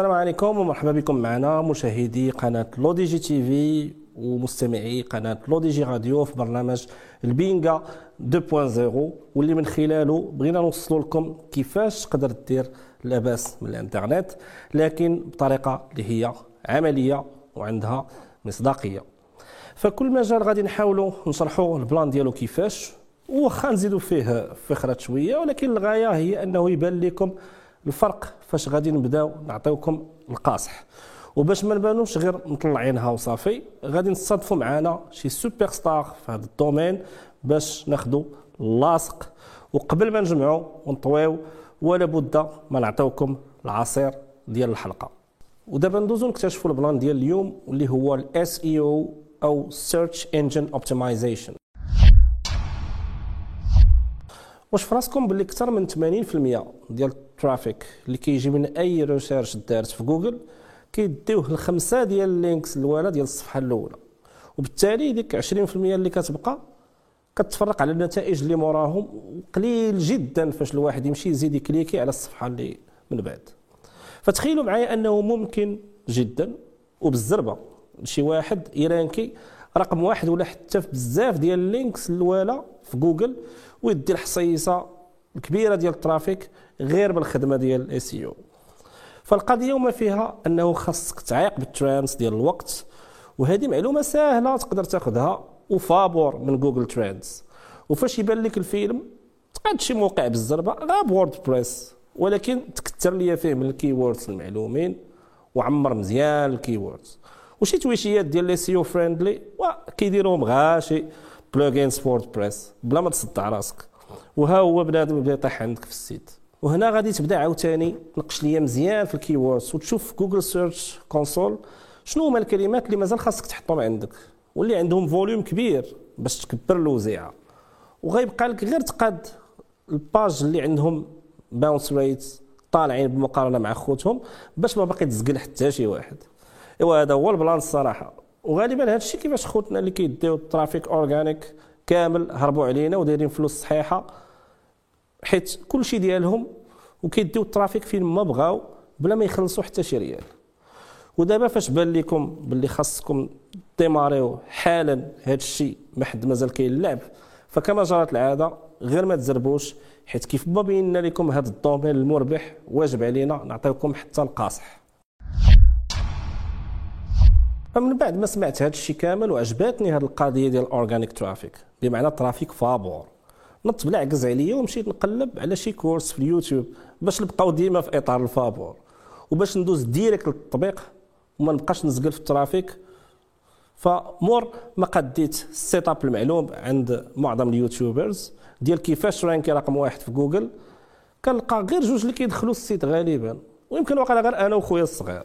السلام عليكم ومرحبا بكم معنا مشاهدي قناة L'ODJ TV ومستمعي قناة L'ODJ Radio في برنامج البينغا 2.0 واللي من خلاله بغينا نوصلوا لكم كيفاش تقدر دير لاباس من الإنترنت لكن بطريقة اللي هي عملية وعندها مصداقية. فكل مجال غادي نحاولوا نشرحوا ال plan ديالو كيفاش وخا نزيدوا فيه فخرات شوية ولكن الغاية هي أنه يبان لكم الفرق فاش غادي نبداو نعطيوكم القاصح. وباش ما نبانوش غير مطلعينها وصافي غادي نصادفوا معنا شي super star في هذا ال domaine باش ناخذوا اللاصق وقبل ما نجمعوا ونطويو ولا بد ما نعطيوكم العصير ديال الحلقة. ودابا ندوزو نكتشفوا ال plan ديال اليوم واللي هو ال SEO أو search engine optimization واش فراسكم باللي أكثر من 80% ديال ال trafic اللي كيجي من أي recherche دارت في جوجل كيديوه الخمسة ديال ال links الاولى ديال الصفحة الأولى. وبالتالي ديك 20% اللي كتبقى كتفرق على النتائج اللي موراهم قليل جدا فاش الواحد يمشي يزيد يكليكي على الصفحة اللي من بعد. فتخيلوا معايا أنه ممكن جدا وبالزربة شي واحد يرانكي رقم واحد ولا حتى في بزاف ديال ال links الاولى في جوجل ويدي الحصيصة الكبيرة ديال ال trafic غير بالخدمة ديال ال SEO فالقضية وما فيها أنه خاصك تعيق بال trends ديال الوقت وهذه معلومة سهله تقدر تاخذها وفابور من Google Trends. وفاش يبان لك الفيلم تقعد شي موقع بالزربة غا ب WordPress ولكن تكثر ليا فيه من ال keywords المعلومين وعمر مزيان ال keywords. وشي تويشيات ديال لي SEO friendly كيديروهم غا شي plugins WordPress بلا ما تصدع راسك. وها هو بنادم يبدا يطيح عندك في ال site. وهنا غادي تبدا عاوتاني تنقش ليا مزيان في ال keywords وتشوف Google Search Console شنو هما الكلمات اللي مازال خاصك تحطهم عندك. واللي عندهم volume كبير باش تكبر الوزيعة. وغيبقى لك غير تقاد ال page اللي عندهم bounce rate طالعين بالمقارنه مع خوتهم باش ما باقي تزقل حتى شي واحد. إيوا هذا هو ال plan الصراحة. وغالبا هذا الشيء كيفاش خوتنا اللي كيديو ال trafic organique كامل هربوا علينا ودايرين فلوس صحيحة حيت كل شيء ديالهم وكيديو ال trafic فين ما بغاو بلا ما يخلصوا حتى شي ريال. ودابا فاش بان لكم باللي خاصكم ديماريو حالا هذا الشيء ما حد مازال كيلعب فكما جرت العادة غير ما تزربوش حيت كيف ما بينا لكم هذا ال domaine المربح واجب علينا نعطيكم حتى القاصح. فمن بعد ما سمعت هذا الشيء كامل وعجباتني هذه القضية ديال ال organic traffic بمعنى trafic فابور. نط بلا عكز عليا ومشيت نقلب على شي course في اليوتيوب باش نبقاو ديما في إطار الفابور. وباش ندوز direct للتطبيق وما نبقاش نزقل في ال trafic فمور ما قديت ال setup المعلوم عند معظم ال YouTubers ديال كيفاش رانكي رقم واحد في جوجل كنلقى غير جوج اللي كيدخلوا ال site غالبا ويمكن واقع غير أنا وخويا الصغير.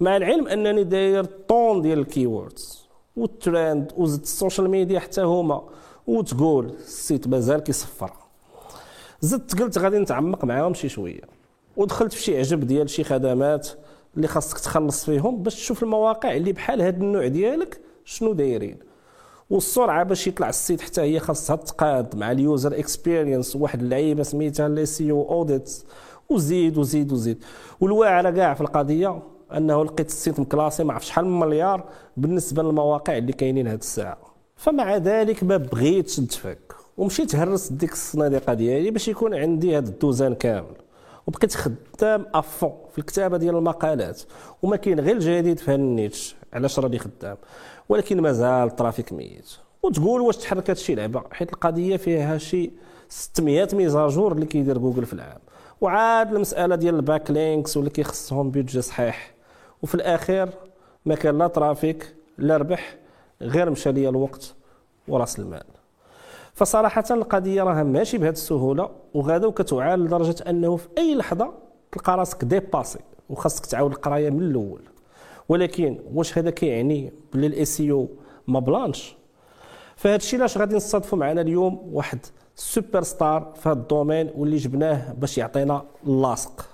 مع العلم أنني داير tonne ديال ال keywords والترند وزدت ال social media حتى هما وتقول ال site مازال كيصفر. زدت قلت غادي نتعمق معاهم شي شوية. ودخلت في شي عجب ديال شي خدمات اللي خاصك تخلص فيهم باش تشوف المواقع اللي بحال هذا النوع ديالك شنو دايرين. والسرعه باش يطلع ال site حتى هي خاصها تقاد مع ال user experience واحد اللعيبة سميتها لي SEO audits وزيد وزيد وزيد والواعره كاع في القضية أنه لقيت ال site مكلاسي ما عرف شحال من مليار بالنسبة للمواقع اللي كاينين هذه الساعة. فمع ذلك ما بغيتش نتفك. ومشيت هرست ديك الصناديقة ديالي باش يكون عندي هذا الدوزان كامل. وبقيت خدام à fond في الكتابة ديال المقالات. وما كاين غير الجديد في ال niche. علاش راني خدام؟ ولكن مازال ال trafic ميت. وتقول واش تحركت شي لعبة؟ حيت القضية فيها شي 600 mises à jour اللي كيدير جوجل في العام. وعاد المسألة ديال ال backlinks واللي كيخصهم budget صحيح. وفي الاخير ما كان لا trafic لا ربح غير مشى ليا الوقت وراس المال. فصراحة القضية راها ماشي بهذه السهولة وغادا وكتعال لدرجة أنه في أي لحظة تلقى راسك dépassé وخاصك تعاود القراية من الأول. ولكن واش هذا كيعني بلي ال SEO ما بلانش؟ فهذا الشيء علاش غادي نصادفوا معنا اليوم واحد super star في هذا ال domaine واللي جبناه باش يعطينا اللاصق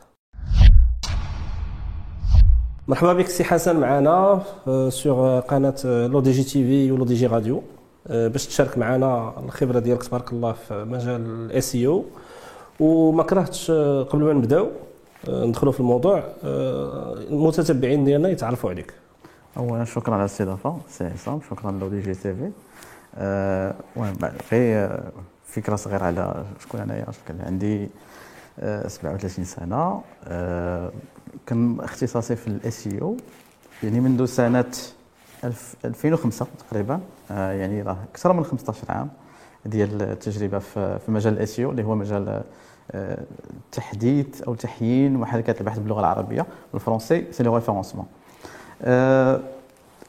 مرحبا بك سي حسن معنا sur قناة لو دي جي تي في ولو دي جي راديو. باش تشارك معنا الخبرة ديالك تبارك الله في مجال ال SEO وما كرهتش قبل ما نبداو ندخلوا في الموضوع المتتبعين ديالنا يتعرفوا عليك. اولا شكرا على الاستضافة سي عصام شكرا L'ODJ TV. غير فكرة صغيرة على شكون أنايا عندي 37 سنة. كان اختصاصي في ال SEO يعني منذ سنة 2005 تقريبا. يعني راه أكثر من 15 عام ديال التجربة في مجال ال SEO اللي هو مجال تحديث أو تحيين محركات البحث باللغة العربية بالفرنسي c'est le référencement.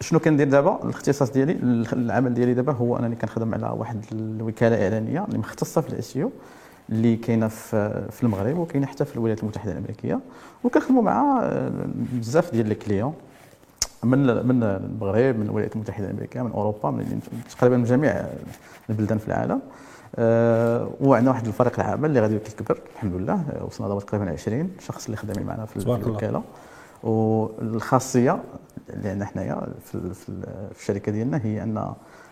شنو كندير دابا؟ الاختصاص ديالي العمل ديالي دابا هو أنني كنخدم على واحد الوكالة إعلانية اللي مختصة في ال SEO اللي كاينة في المغرب وكاينة حتى في الولايات المتحدة الأمريكية. وكنخدموا مع بزاف ديال الكليون من من المغرب من الولايات المتحدة الأمريكية من أوروبا من تقريبا من جميع البلدان في العالم. أه وعندنا واحد الفريق العمل اللي غادي كيكبر الحمد لله. وصلنا دابا تقريبا 20 شخص اللي خدامين معنا في الوكاله والخاصية اللي عندنا حنايا في, في, في الشركة ديالنا هي أن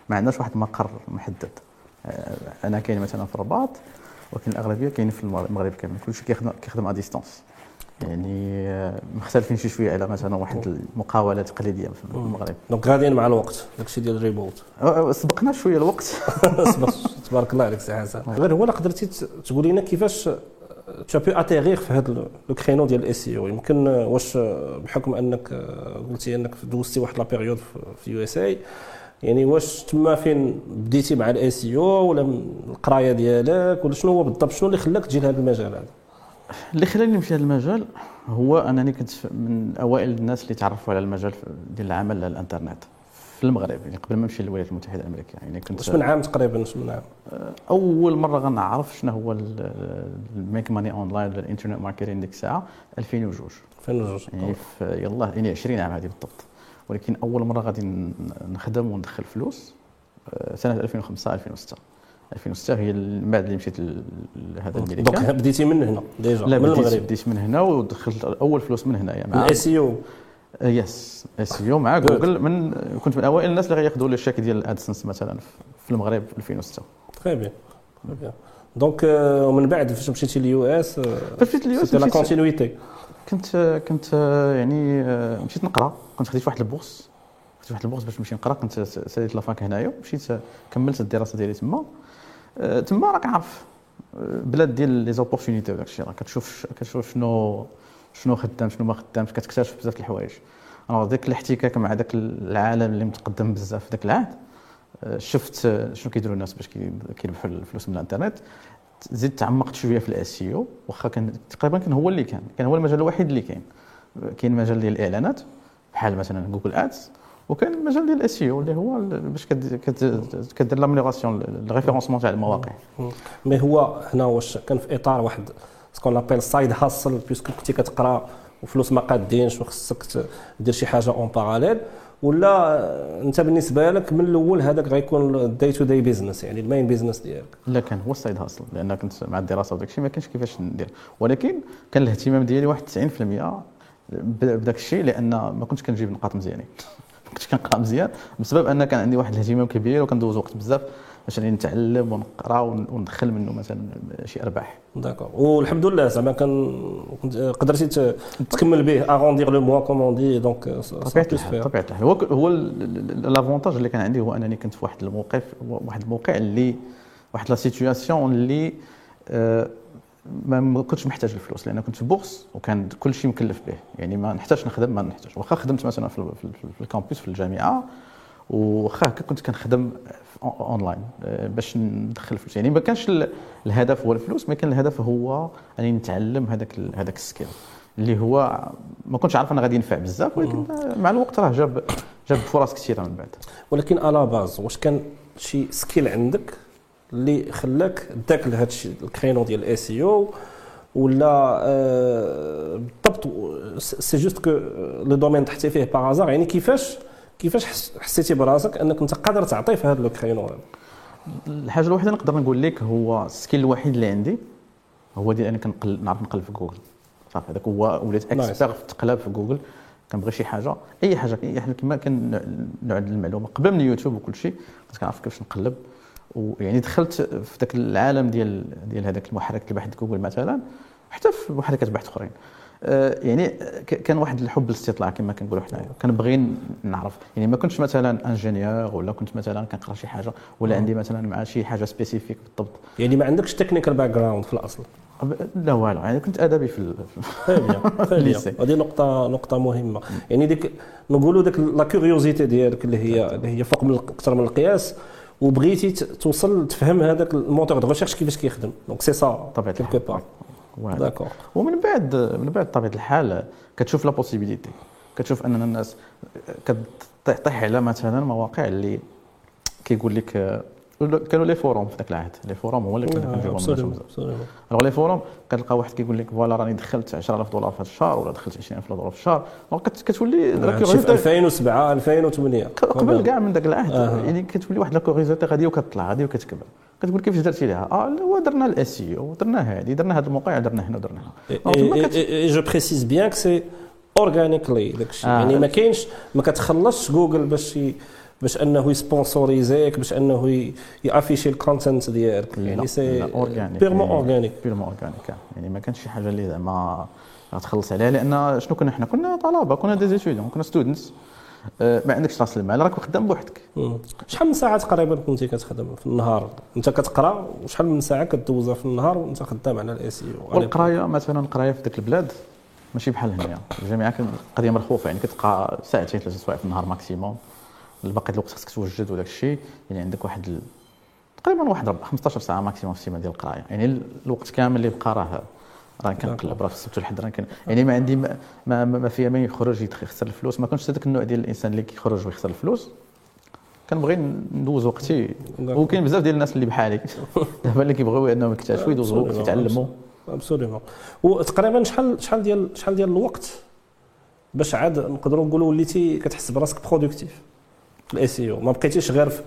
ما عندناش واحد المقر محدد. أنا كاين مثلا في الرباط ولكن الأغلبية كاين في المغرب كامل كلشي كيخدم كيخدم à distance يعني آه، مختلفين شي شوية على مثلا واحد المقاولة تقليدية في المغرب. donc غاديين مع الوقت. داكشي ديال الريموت. آه، آه، سبقنا شوية الوقت. تبارك الله عليك سي حسن. غير هو قدرتي تقول لنا كيفاش t'as pu atterrir في هذا le créneau ديال ال SEO يمكن واش بحكم أنك قلتي أنك دوزتي واحد la période في USA يعني واش تما فين بديتي مع ال SEO ولا القراية ديالك ولا شنو هو بالضبط؟ شنو اللي خلاك تجي لهذا المجال هذا؟ اللي خلاني نمشي لهذا المجال هو أنني كنت من أوائل الناس اللي تعرفوا على المجال ديال العمل على الإنترنت في المغرب يعني قبل ما نمشي للولايات المتحدة الأمريكية يعني كنت واش من عام تقريبا؟ واش من عام؟ أول مرة غنعرف شنو هو ال make money online ال internet marketing ديك الساعة 2002 2002 يعني يلاه يعني 20 عام هذه بالضبط. ولكن أول مرة غادي نخدم وندخل فلوس آه، سنة 2005 2006 2006 هي من بعد اللي مشيت لهذا الميريكان donc بديتي من هنا déjà لا من المغرب. بديت من هنا ودخلت أول فلوس من هنايا مع ال SEO yes SEO مع جوجل من كنت من اوائل الناس اللي غياخذوا لي الشيك ديال ال AdSense مثلا في المغرب في 2006 très bien donc ومن بعد فاش مشيتي لل US مشيت لل US la continuité كنت كنت يعني مشيت نقرا. كنت خديت واحد ال bourse. خديت واحد ال bourse باش نمشي نقرا. كنت ساليت la fac هنايا. مشيت كملت الدراسة ديالي تما. آه، تما راك عارف آه، بلاد ديال les opportunités وداك الشيء راك كتشوف كتشوف شنو شنو خدام شنو ما خدامش. كتكتشف بزاف الحوايج. أنا ديك الاحتكاك مع داك العالم اللي متقدم بزاف في ذاك العهد آه، شفت شنو كيديروا الناس باش كيربحوا الفلوس من الانترنت. زدت تعمقت شوية في ال SEO واخا كان تقريبا كان هو اللي كان كان هو المجال الوحيد اللي كاين. كاين مجال ديال الإعلانات بحال مثلا Google Ads وكاين المجال ديال ال SEO اللي هو باش كدير l'amélioration ال référencement تاع المواقع. mais هو هنا واش كان في إطار واحد ce qu'on appelle side hustle parce que كنتي كتقرا وفلوس ما قادينش وخصك دير شي حاجة en parallèle ولا انت بالنسبة لك من الأول هذاك غيكون ال day to day business يعني ال main business ديالك؟ لا كان هو ال side hustle لأن كنت مع الدراسة وداك الشيء ما كانش كيفاش ندير. ولكن كان الاهتمام ديالي واحد 90% بداك الشيء لأن ما كنتش كنجيب نقاط مزيانين. كنت كنقرأ مزيان بسبب أن كان عندي واحد الاهتمام كبير وكندوز وقت بزاف. باش نتعلم ونقرا وندخل منه مثلا شي أرباح. d'accord والحمد لله زعما كان قدرتي تكمل به arrondir le mois comme on dit donc طبيعة الحال طبيعة الحال هو هو l'avantage اللي كان عندي هو أنني كنت في واحد الموقف واحد الموقع اللي واحد la situation اللي آه ما كنتش محتاج الفلوس لأن كنت في bourse وكان كل شيء مكلف به. يعني ما نحتاجش نخدم ما نحتاج واخا خدمت مثلا في, في ال campus في الجامعة واخا هكا كنت كنخدم اونلاين آه، باش ندخل فلوس. يعني ما كانش الهدف هو الفلوس ما كان الهدف هو اني نتعلم هذاك هذاك ال skill اللي هو ما كنتش عارف أنا غادي ينفع بزاف ولكن مع الوقت راه جاب جاب فرص كثيرة من بعد. ولكن à la base واش كان شي skill عندك اللي خلاك داك لهذا الشيء ال créneau ديال ال SEO ولا آه بالضبط c'est juste que le domaine طحتي فيه par hasard يعني كيفاش كيفاش حسيتي براسك انك انت قادر تعطي في هذا le créneau الحاجة الوحيدة اللي نقدر نقول لك هو ال skill الوحيد اللي عندي هو ديال اني كنقل نعرف نقلب في جوجل. صافي هذاك هو وليت expert في التقلاب في جوجل. كنبغي شي حاجة أي حاجة أي كما كنعد المعلومة قبل من اليوتيوب وكل شيء كنت كنعرف كيفاش نقلب. ويعني دخلت في ذاك العالم ديال ديال هذاك المحرك البحث جوجل مثلا حتى في محركات بحث أخرين. يعني ك- كان واحد الحب الاستطلاع كما كنقولوا حنايا. كنبغي نعرف. يعني ما كنتش مثلا ingénieur ولا كنت مثلا كنقرأ شي حاجة ولا عندي مثلا مع شي حاجة spécifique بالضبط. يعني ما عندكش technical background في الأصل؟ لا والو. يعني كنت أدبي في ال lycée. هذه نقطة نقطة مهمة. يعني ديك نقولوا ديك la curiosité ديالك اللي هي اللي هي فوق من أكثر من القياس وبغيتي توصل تفهم هذاك ال moteur de recherche كيفاش كيخدم. donc c'est ça طبيعة d'accord ومن بعد من بعد طبيعة الحال كتشوف la possibilité كتشوف أن الناس كتطيح على مثلا مواقع اللي كيقول لك آه، كانوا les forums في ذاك العهد. les forums هو اللي كنا كنجيبهم. alors les forums كتلقى واحد كيقول لك voilà راني دخلت 10000 دولار في هذا الشهر ولا دخلت 20000 دولار في الشهر. كتولي لا هادشي في curiosité 2007 2008 قبل كاع من ذاك العهد. آه. يعني كتولي واحد la curiosité غاديه وكتطلع غاديه وكتكبر كتقول كيفاش درتي لها آه لا هو درنا ال SEO درنا هذه درنا هذا الموقع درنا هنا ودرنا هنا. je précise bien que c'est organically داكشي. آه. يعني ما كاينش ما كتخلصش جوجل باش باش أنه ي sponsoriser ك باش أنه ي afficher ال content ديالك. يعني c'est organic. purement organique purement organique يعني ما كانش شي حاجة اللي زعما غتخلص عليها لأن شنو كنا حنا كنا طلبة كنا des étudiants كنا students ما عندكش راس المال راك خدام بوحدك. شحال من ساعة تقريبا كنتي كتخدم في النهار؟ أنت كتقرأ وشحال من ساعة كدوزها في النهار وأنت خدام على ال SEO والقراية مثلا القرايه في ذاك البلاد ماشي بحال هنايا. الجامعة كان قضية مرخوفه يعني كتبقى ساعتين ثلاثة سوايع في النهار maximum الباقي الوقت خصك توجد وداك الشيء. يعني عندك واحد ال... تقريبا واحد ربع 15 ساعة maximum في السيمانة ديال القراية. يعني ال- الوقت كامل اللي بقى راه راه كنقلب راه في السبت والحد راه يعني ما عندي ما, ما, ما فيها ما يخرج يخسر الفلوس. ما كنتش هذاك النوع ديال الإنسان اللي كيخرج ويخسر الفلوس. كنبغي ندوز وقتي. وكاين بزاف ديال الناس اللي بحالي. دابا اللي كيبغيو انهم يكتشفوا يدوزوا وقت يتعلموا. absolument وتقريبا شحال شحال ديال شحال ديال الوقت باش عاد نقدروا نقولوا وليتي كتحس براسك productif في ال SEO ما بقيتيش غير في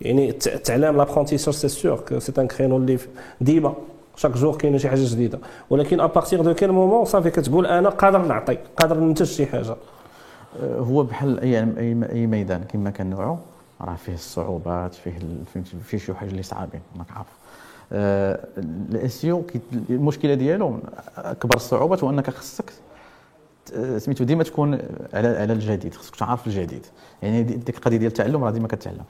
يعني التعلام l'apprentissage c'est sûr c'est un créneau اللي ديما chaque jour كاينة شي حاجة جديده ولكن à partir de quel moment صافي كتقول أنا قادر نعطي قادر ننتج شي حاجة آه، هو بحال أي أي ميدان كما كان نوعه راه فيه الصعوبات فيه فهمتي فيه شي حاجة اللي صعابين راك عارف ال SEO المشكلة ديالو أكبر الصعوبات هو أنك خصك سميتو ديما تكون على على الجديد خصك تعرف الجديد. يعني دي- ديك القضية ديال التعلم راه ديما كتعلم.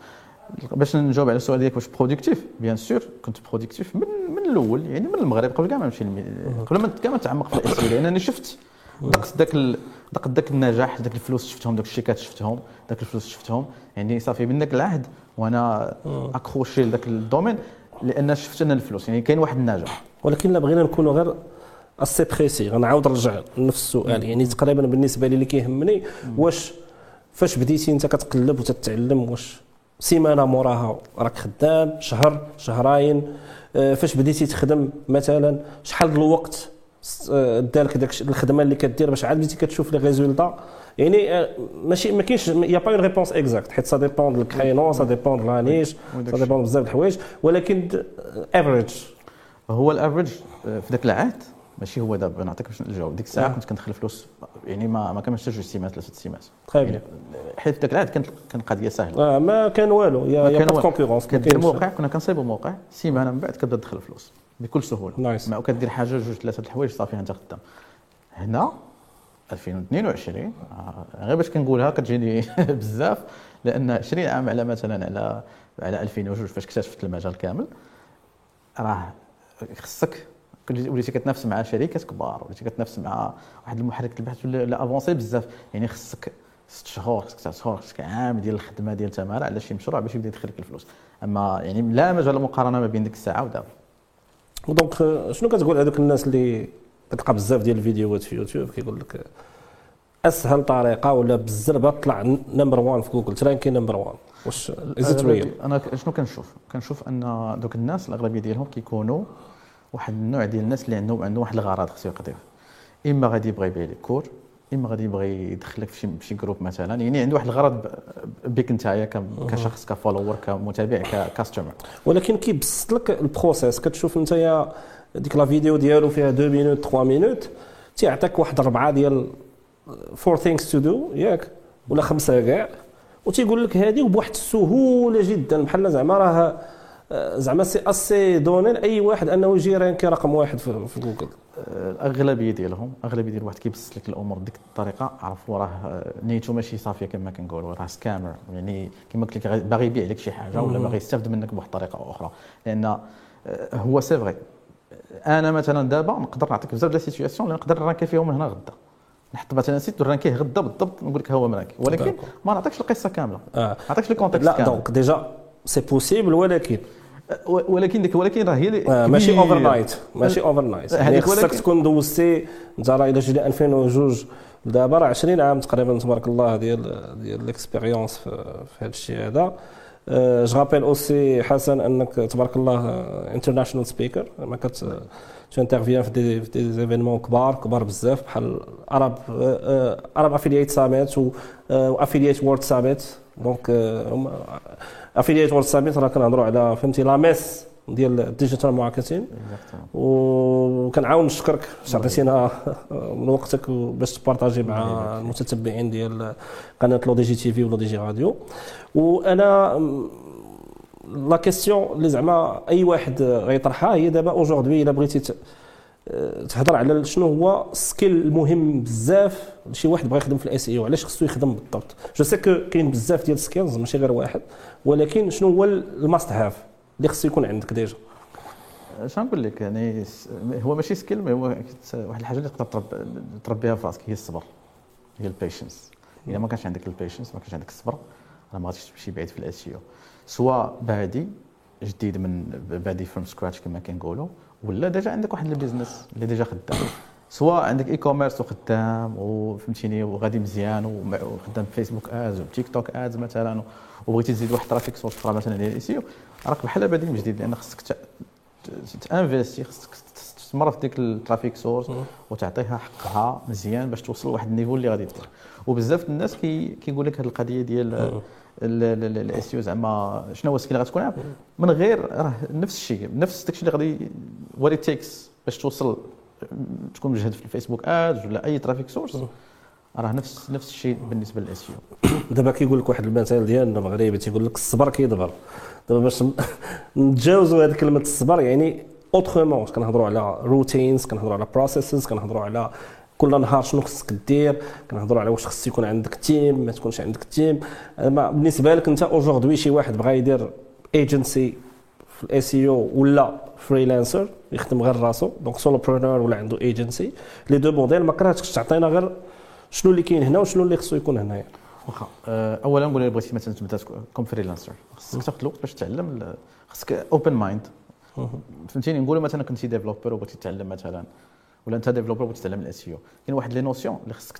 باش نجاوب على السؤال ديالك واش productif bien sûr كنت productif من من الأول يعني من المغرب قبل كاع ما نمشي قبل ما كاع ما نتعمق في ال SEO لانني شفت دقت ذاك دقت ذاك النجاح ذاك الفلوس شفتهم ذاك الشيكات شفتهم ذاك الفلوس شفتهم. يعني صافي من ذاك العهد وأنا accroché لذاك ال domaine لأن شفت أنا الفلوس. يعني كاين واحد النجاح. ولكن لا بغينا نكونوا غير assez précis غنعاود نرجع لنفس السؤال. يعني تقريبا بالنسبة لي اللي كيهمني واش فاش بديتي أنت كتقلب وتتعلم واش سيمانة موراها راك خدام شهر شهرين آه، فاش بديتي تخدم مثلا؟ شحال الوقت آه، دالك داك الخدمة اللي كدير؟ باش عاد بديتي كتشوف les résultats؟ يعني آه، ماشي ما كاينش y a pas une réponse exacte حيت ça dépend de ال créneau ça dépend de la niche ça dépend بزاف د الحوايج ولكن average هو ال average في ذاك العهد ماشي هو دابا نعطيك باش نجاوب. ديك الساعة آه. كنت كندخل فلوس يعني ما ما كانش جوج سيمات ثلاثة سيمات. تخي يعني حيت في ذاك العهد كانت كان قضية سهلة. آه ما كان والو. y a y a كان pas. concurrence كدير موقع كنا كنصايبوا موقع سيمانة من بعد كتبدا تدخل الفلوس بكل سهولة. niche. ما كدير حاجة جوج ثلاثة الحوايج صافي انت خدام. هنا 2022 آه، غير باش كنقولها كتجيني بزاف لأن 20 عام على مثلا على على 2002 فاش اكتشفت المجال كامل راه خصك وليتي كتنافس مع شركات كبار وليتي كتنافس مع واحد المحرك البحث ولا avancé بزاف. يعني خصك ست شهور خصك تسع شهور خصك عام ديال الخدمة ديال تماره على شي مشروع باش يبدا يدخل لك الفلوس. أما يعني لا مجال مقارنة ما بين ديك الساعة ودابا donc آه، شنو كتقول هذوك الناس اللي كتلقى بزاف ديال الفيديوهات في يوتيوب؟ كيقول لك آه، أسهل طريقة ولا بالزربة طلع number 1 في جوجل ت ranker number 1 واش it's real أنا شنو كنشوف؟ كنشوف أن دوك الناس الأغلبية ديالهم كيكونوا واحد النوع ديال الناس اللي عندهم عندهم واحد الغرض خصو يقضيه. إما غادي يبغي يبيع لك cours إما غادي يبغي يدخلك في شي groupe مثلا. يعني عنده واحد الغرض بك نتايا كشخص ك follower كمتابع ك customer ولكن كيبسط لك ال process كتشوف أنت يا ديك la vidéo ديالو فيها 2 minutes 3 minutes تيعطيك واحد اربعه ديال four things to do ياك ولا خمسة كاع. وتيقول لك هذه وبواحد السهولة جدا. بحال زعما راه زعما c'est assez donné لأي واحد أنه يجي ranker رقم واحد في, في جوجل. الأغلبية ديالهم اغلبيه ديال واحد كيبسط لك الأمور بديك الطريقة عرفوا راه نيتو ماشي صافية كما كنقولوا راه scammer. يعني كما قلت لك باغي يبيع لك شي حاجة ولا باغي يستافد منك بواحد الطريقة أخرى. لأن هو c'est vrai أنا مثلا دابا نقدر نعطيك بزاف ديال ال situations اللي نقدر ن ranker فيهم من هنا غدا. نحط مثلا site ن ranker يه غدا بالضبط نقول لك هو م ranker ولكن ما نعطيكش القصة كاملة. آه. ما نعطيكش ال contexte لا donc déjà c'est possible ولكن ولكن ديك ولكن راه هي آه ماشي overnight ماشي overnight يعني خصك تكون دوزتي انت راه الا جينا 2002 دابا راه 20 عام تقريبا تبارك الله ديال ديال l'expérience في, في هذا الشيء هذا. je rappelle aussi حسن أنك تبارك الله international speaker ما كت ت interviens في des في des événements كبار كبار بزاف بحال Arab Arab Affiliate Summit و Affiliate World Summit donc Affiliate World Summit راه كنهضروا على فهمتي la messe ديال ال digital marketing. وكنعاود نشكرك عطيتينا من وقتك باش ت partager مع المتتبعين ديال قناة لو دي جي TV ولو دي جي راديو وأنا la question اللي زعما أي واحد غيطرحها هي دابا aujourd'hui إلا بغيتي تهضر على شنو هو skill المهم بزاف لشي واحد بغى يخدم في ال SEO علاش خصو يخدم بالضبط؟ je sais que كاين بزاف ديال ال skills ماشي غير واحد ولكن شنو هو ال must have اللي خصو يكون عندك déjà؟ اش نقول لك؟ يعني هو ماشي skill mais هو واحد الحاجة اللي تقدر تربيها في راسك هي الصبر هي ال patience إذا ما كانش عندك ال patience ما كانش عندك الصبر راه ما غاديش تمشي بعيد في ال SEO سواء بادي جديد من بادي from scratch كما كنقولوا ولا déjà عندك واحد ال business اللي déjà خدام؟ سواء عندك اي commerce وخدام وفهمتيني وغادي مزيان وخدام فيسبوك ads وتيك توك ads مثلا وبغيتي تزيد واحد ال traffic source أخرى مثلا ديال ال SEO راك بحال بادي من جديد لأن خصك t'investi خصك تستمر في ديك ال traffic source وتعطيها حقها مزيان باش توصل لواحد ال niveau اللي غادي دير وبزاف الناس كي كيقول لك هذه القضية ديال ال SEO زعما شنو هو ال skill غتكون؟ من غير راه نفس الشيء نفس داكشي اللي غادي what it takes باش توصل تكون مجهد في الفيسبوك ads ولا أي traffic source راه نفس نفس الشيء بالنسبة لل SEO دابا كيقول لك واحد المثال ديالنا المغربي تيقول لك الصبر كيدبر. دابا باش نتجاوزوا هذه كلمة الصبر يعني autrement كنهضروا على routines كنهضروا على processes كنهضروا على كل نهار شنو خصك دير كنهضروا على واش خص يكون عندك team ما تكونش عندك team بالنسبة لك أنت aujourd'hui شي واحد بغى يدير ايجنسي في ال SEO ولا freelancer يخدم غير راسو donc solopreneur ولا عنده ايجنسي les deux modèles ما كرهتش تعطينا غير شنو اللي كاين هنا وشنو اللي خصو يكون هنايا. واخا أه، اولا نقول بغيتي مثلا تبدأ comme freelancer خصك تاخذ الوقت باش تعلم خصك open mind فهمتيني؟ نقولوا مثلا كنتي developer وبغيتي تتعلم مثلا ولا أنت developer بغيتي تتعلم ال SEO كاين واحد les notions اللي خصك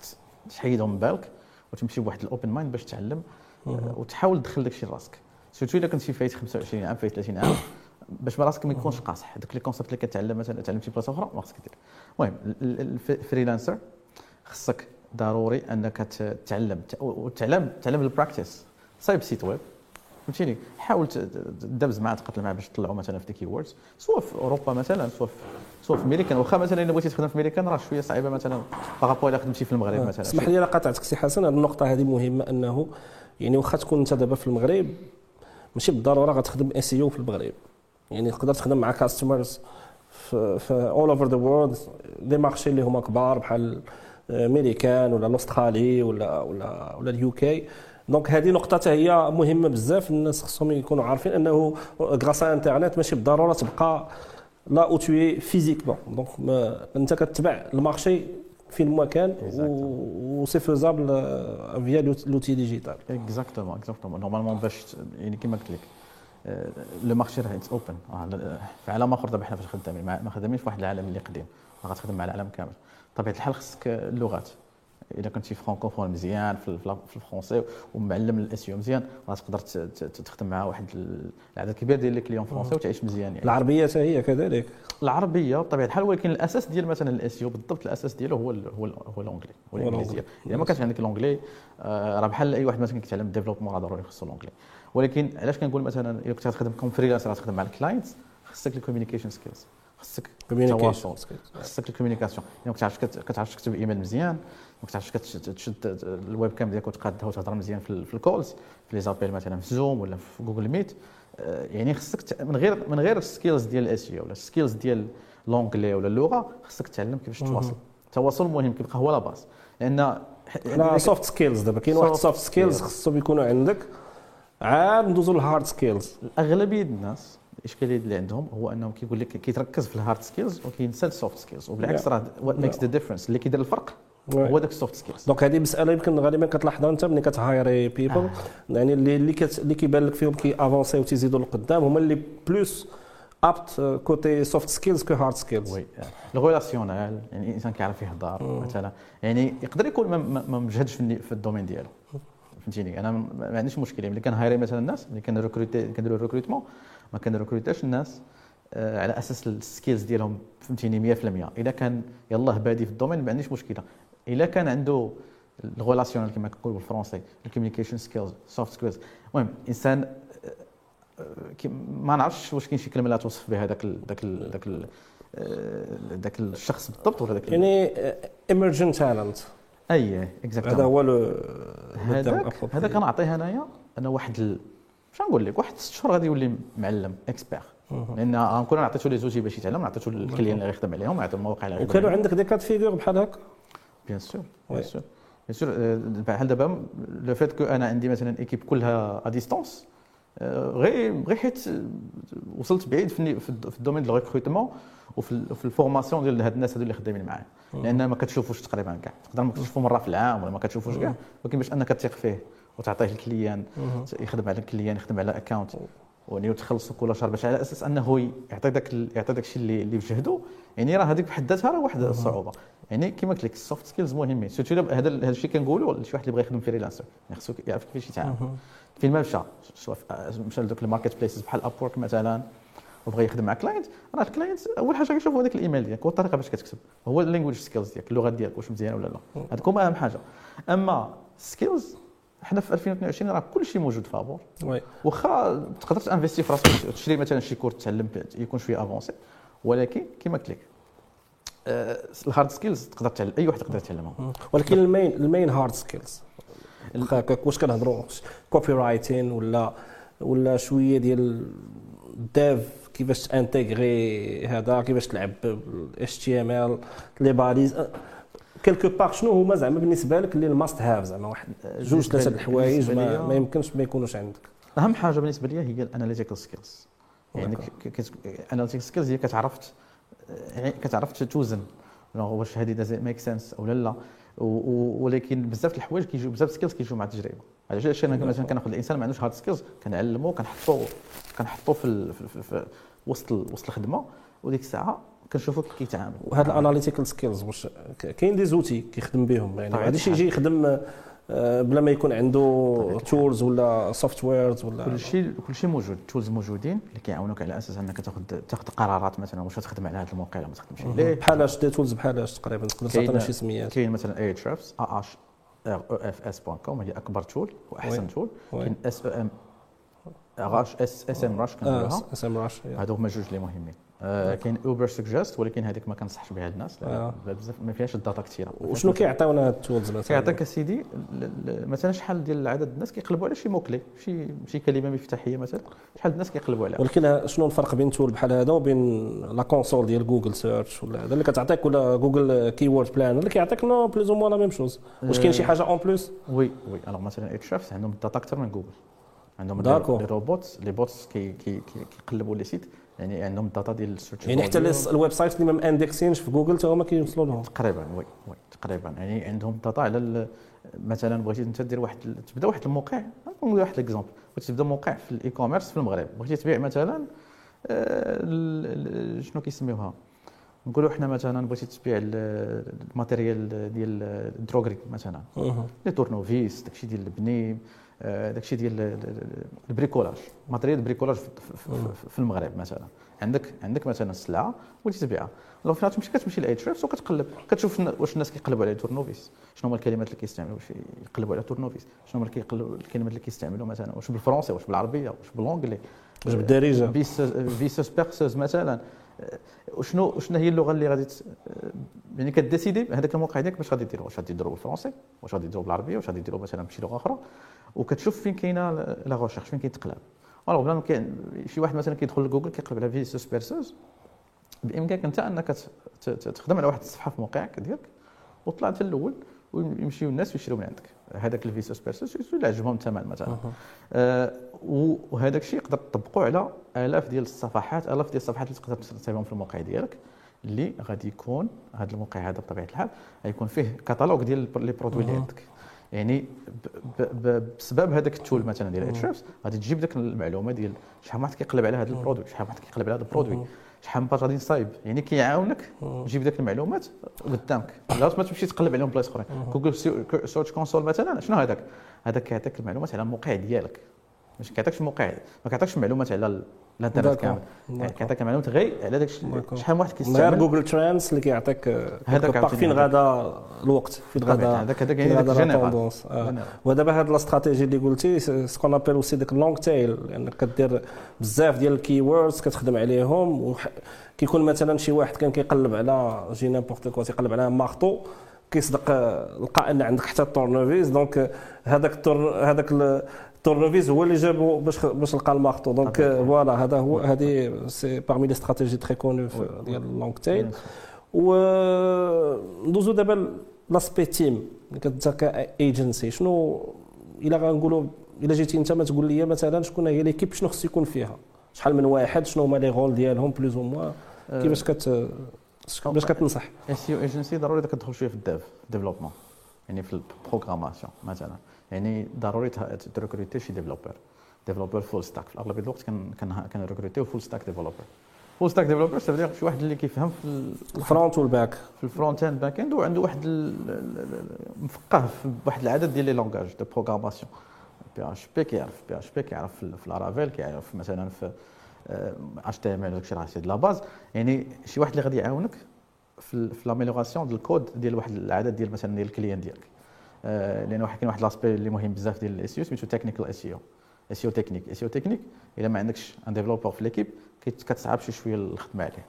تحيدهم من بالك وتمشي بواحد ال open mind باش تعلم أه، وتحاول تدخل داكشي لراسك. surtout إلا كنتي فايت 25 عام فايت 30 عام باش راسك ما يكونش قاصح. هذوك les concepts اللي كتعلم مثلا تعلم شي بلاصة أخرى ما خصك دير. المهم ال freelancer خصك ضروري أنك تتعلم وتعلم تعلم ال practice صايب site web. فهمتيني؟ حاول تدبز معاه تقاتل معاه باش تطلعوا مثلا في des words سواء في أوروبا مثلا سواء في سواء في ميريكان واخا مثلا إلا بغيتي تخدم في ميريكان راه شوية صعيبة مثلا par rapport إلا خدمتي في المغرب آه. مثلا. اسمح لي أنا قاطعتك سي حسن هذه النقطة هذه مهمة أنه يعني واخا تكون أنت دابا في المغرب ماشي بالضرورة غتخدم SEO في المغرب. يعني تقدر تخدم مع customers في all over the world des marchés اللي هما كبار بحال ميريكان ولا الأسترالي ولا ولا ولا ال UK. donc هذه نقطة هي مهمة بزاف الناس خصهم يكونوا عارفين أنه grâce à l'internet ماشي بالضرورة تبقى là où t'es physiquement donc أنت كتبع ال marché فين ما كان و c'est faisable via l'outil digital exactement exactement normalement باش يعني كما قلت لك le marché راه it's open في عالم آخر دابا حنا فاش خدامين. ما خدامينش في واحد العالم اللي قديم. غتخدم مع العالم كامل. بطبيعه الحال خصك اللغات. اذا كنتي فرانكوفون مزيان في الفرونسي ومعلم ال SEO مزيان غتقدر تخدم مع واحد العدد كبير ديال les clients فرونسي وتعيش مزيان يعني. العربية حتى هي كذلك. العربية بطبيعة الحال ولكن الأساس ديال مثلا ال SEO بالضبط الأساس ديالو هو هو هو l'anglais هو الإنجليزية. إذا ما كانش عندك l'anglais آه، راه بحال أي واحد مثلا كيتعلم développement راه ضروري خصو l'anglais ولكن علاش كنقول مثلا اذا كنت غتخدم comme freelancer غتخدم مع ال clients خصك ال communication skills خصك communication خصك ال communication يعني ما كتعرفش كتعرفش تكتب ايميل مزيان ما كتعرفش كتشد ال webcam ديالك وتقادها وتهضر مزيان في ال calls في les appels مثلا في زوم ولا في جوجل ميت آه، يعني خصك من غير من غير ال skills ديال ال SEO ولا ال skills ديال l'anglais ولا اللغة خصك تعلم كيفاش. تواصل. التواصل مهم كيبقى هو la base لأن لا سوفت سكيلز دابا كاين واحد Soft سوفت سكيلز. خصهم يكونوا عندك. عاد ندوزو للهارد سكيلز أغلبية الناس الاشكاليه اللي عندهم هو أنهم كيقول لك كيتركز في الهارد سكيلز وكينسى السوفت سكيلز وبالعكس. راه وات ميكس ذا ديفرنس اللي كيدير الفرق هو داك السوفت سكيلز دونك هذه مسألة يمكن غالبا كتلاحظها أنت ملي كتهايري بيبل آه. يعني اللي اللي, كت... اللي كيبان لك فيهم كي افونسي وتيزيدوا لقدام هما اللي بلوس ابت كوتي سوفت سكيلز كو هارد سكيلز وي ال relationnel يعني الإنسان كيعرف يهضر مثلا. يعني يقدر يكون ما- مجهدش في ال domaine ديالو. فهمتيني؟ أنا ما عنديش مشكلة. ملي كن hireي مثلا الناس ملي كن recruteي كنديروا recrutement ما كن recruteاش الناس آه، على أساس ال skills ديالهم فهمتيني 100% إذا كان يلاه بادي في ال domaine ما عنديش مشكلة. إذا كان عنده ال relationnel كما كنقولوا بالفرنسي ال communication skills soft skills المهم إنسان كي- ما نعرفش واش كاين شي كلمة لا توصف بها ذاك ال- ذاك ال- ذاك ال- آه، ذاك الشخص بالضبط ولا ذاك ال- يعني emerging talent أي هذا exactement هو هذاك هذاك كنعطيه انايا أنا واحد نقول لك؟ واحد ست شهور غادي يولي معلم expert لأن غنكون أنا عطيته les outils باش يتعلم عطيته ال clients اللي غيخدم عليهم عطيته المواقع اللي غيخدم وكانوا عندك des cas de figure بحال هكا؟ بيان سور. بيان سور بيان سور بحال دابا le fait que أنا عندي مثلا équipe كلها à distance غير غير حيت آه، وصلت بعيد في في الد- في ال domaine ديال ال recrutement وفي ال- في ال formation ديال هاد الناس هادو اللي خدامين معايا. لأن ما كتشوفوش تقريبا كاع. تقدر ما كتشوفو مره في العام ولا ما كتشوفوش كاع. ولكن باش أنك تثق فيه. وتعطيه ال client يخدم على ال client يخدم على account يعني وتخلصوا كل شهر باش على أساس أنه يعطي داك يعطي داك الشيء اللي اللي بجهدو يعني راه هذيك بحد ذاتها راه واحد الصعوبه يعني كما قلت لك ال soft skills مهمين. surtout هذا هذا الشيء كنقولوا لشي واحد اللي بغى يخدم freelancer يعني خصو يعرف كيفاش يتعامل. فين ما مشى في- مشى لذوك ال marketplaces بحال Upwork مثلا وبغى يخدم مع client راه ال client أول حاجة كيشوف هذاك الايميل ديالك والطريقة باش كتكتب. هو ال language skills ديالك اللغة ديالك واش مزيانه ولا لا. هذوك هما أهم حاجة. أما skills حنا في 2022 راه كل شيء موجود في ابور وي واخا تقدر ت investi في راسك تشري مثلا شي cours تعلم يكون شوية avancé ولكن كما قلت لك آه، ال hard skills تقدر تعلم اي واحد يقدر يتعلمهم ولكن ال main ال main hard skills واش كنهضروا copywriting ولا ولا شوية ديال ال dev كيفاش ت intégrer هذا كيفاش تلعب HTML les balises quelque part شنو هما زعما بالنسبة لك اللي ال must have زعما؟ واحد جوج ثلاثة الحوايج ما, ليا- ما يمكنش ما يكونوش عندك. أهم حاجة بالنسبة لي هي ال analytical skills يعني. ال analytical skills هي كتعرف يعني كتعرف توزن واش هذه does make sense أو لا ولكن بزاف الحوايج كيجيو بزاف skills كيجيو مع التجربة. علاش؟ أنا مثلا كناخذ الإنسان ما عندوش hard skills كنعلمو كنحطو كنحطو في, ال- في, في, في وسط وسط الخدمة. وديك الساعة كنشوفو كيف كيتعامل وهاد ال analytical skills واش كاين des outils كيخدم بهم. يعني ما غاديش. يجي يخدم آه، بلا ما يكون عنده tools ولا softwares ولا كل شيء كل شيء موجود. ال tools موجودين اللي كيعاونوك على أساس إنك تاخذ تاخذ قرارات مثلا واش تخدم على هذا الموقع ولا ما تخدمش عليه. بحال اش des tools بحال اش تقريبا تقدر تعطينا شي سميات. كاين مثلا اي اتش افس ا اش اف اس بوان كوم هي أكبر tool وأحسن. tool. كاين اس أو ام راش اس SEMrush كنقولها اس ام راش هادو هما جوج اللي مهمين. آه، كاين Ubersuggest ولكن هذيك ما كنصحش بها الناس آه. بزاف ما فيهاش ال data كثيرة. وشنو كيعطيونا ال tools مثلا؟ كيعطيك ل- مثلا شحال ديال عدد الناس كيقلبوا على شي mot-clé شي شي كلمة مفتاحية مثلا شحال الناس كيقلبوا عليها. ولكن شنو الفرق بين tool بحال هذا وبين la console ديال Google Search ولا هذا اللي كتعطيك ولا Google Keyword Plan اللي كيعطيك non plus ou moins la même chose واش كاين شي حاجة en plus oui oui. alors مثلا Ahrefs عندهم ال data أكثر من جوجل عندهم d'accord. les robots les bots كي كي كي- كيقلبوا les sites يعني عندهم ال data ديال ال search يعني حتى. الويب سايت اللي ما م indexé ينش في جوجل حتى هما كيوصلوا لهم. تقريبا oui oui تقريبا. يعني عندهم data على مثلا بغيتي أنت دير واحد تبدأ واحد الموقع. نقول واحد l'exemple بغيتي تبدأ موقع في ال e-commerce في المغرب. بغيتي تبيع مثلا آه، شنو كيسميوها؟ نقولوا حنا مثلا بغيتي تبيع ال- ال matériel ديال ال droguerie مثلا. les tournevis داكشي ديال البني آه، داكشي ديال ال- ال- ال bricolage. matériel ال bricolage في- المغرب مثلا. عندك عندك مثلا السلعة بغيتي تبيعها لو فيها تمشي كتمشي ل Ahrefs وكتقلب كتشوف واش الناس كيقلبوا على تورنوفيس. شنو هما الكلمات اللي كيستعملوا واش يقلبوا على تورنوفيس؟ شنو هما كيقلبوا الكلمات اللي كيستعملوا مثلا؟ واش بالفرنسي واش بالعربية واش ب l'anglais واش بالدارجة؟ visseuse perceuse مثلا. وشنو شنو هي اللغة اللي غادي يعني ك décider هذاك الموقع ديالك باش غادي ديرو واش غادي ديرو بالفرنسي واش غادي ديرو بالعربيه واش غادي ديرو مثلا بشي لغة أخرى. وكتشوف فين كاينة la recherche فين كاين التقلاب alors voilà كاين شي واحد مثلا كيدخل لجوجل كيقلب على visseuse perceuse بإمكانك أنت أنك تخدم على واحد الصفحة في موقعك ديالك وطلع انت الأول ويمشيو الناس ويشريو من عندك. هذاك ال visseuse perceuse اللي عجبهم الثمن مثلا. آه وهذاك الشيء يقدر تطبقوا على آلاف ديال الصفحات آلاف ديال الصفحات اللي تقدر تستعملهم في الموقع ديالك اللي غادي يكون هذا الموقع هذا بطبيعة الحال غيكون فيه كتالوج ديال les produits اللي عندك يعني بسبب هذاك ال tool مثلا ديال Ahrefs غادي تجيب ديك المعلومة ديال شحال واحد كيقلب على هذا ال produit شحال واحد كيقلب على هذا ال produit شحال من page غادي نصايب يعني كيعاونك تجيب ديك المعلومات قدامك. لا ما تمشي تقلب عليهم بلايص أخرين. Google Search Console مثلا شنو هذاك؟ هذاك كيعطيك المعلومات على الموقع ديالك. مش كيعطيكش الموقع ما كيعطيكش معلومات على الانترنت كامل. كيعطيك معلومات غير على داك شحال من واحد كيستعمل. غير Google Trends اللي كيعطيك هذاك فين غادا الوقت فين غادا هذاك هذاك يعني داك général. ودابا هاد la stratégie اللي قلتي ce qu'on appelle aussi ديك long tail انك كدير بزاف ديال ال keywords كتخدم عليهم كيكون مثلا شي واحد كان كيقلب على je n'importe quoi تيقلب على marteau كيصدق لقى ان عندك حتى ال tournevis donc هذاك ال tour هذاك التورنوفيز هو اللي جابو باش باش لقى ال marteau donc voilà هذا هو هذه c'est parmi les stratégies très connues ديال ال long tail و ندوزو دابا l'aspect team انت ك agency شنو إلا غنقولوا إلا جيتي أنت ما تقول لي مثلا شكون هي l'équipe شنو خص يكون فيها؟ شحال من واحد؟ شنو هما لي رول ديالهم plus ou moins كيفاش كت باش كتنصح؟ SEO agency ضروري كتدخل شوية في ال dev développement يعني في la programmation مثلا. يعني ضروري ت recruter شي développeur développeur full stack في اغلب الوقت كان كان كنريكروتيو فول ستاك ديفلوبر فول ستاك ديفلوبر سافير شي واحد اللي كيفهم في ال front وال back في ال front-end back-end وعنده واحد مفقه في واحد العدد ديال les langages de programmation PHP كيعرف PHP كيعرف في Laravel كيعرف مثلا في اش تي ام ال داكشي راه c'est la base يعني شي واحد اللي غادي يعاونك في في l'amélioration ديال الكود ديال واحد العدد ديال مثلا ديال ال client ديالك. لأن واحد كاين واحد l'aspect اللي مهم بزاف ديال ال SEO سميتو technical SEO SEO technique SEO technique إلا ما عندكش un développeur في l'équipe كتصعب شي شوية الخدمة عليه.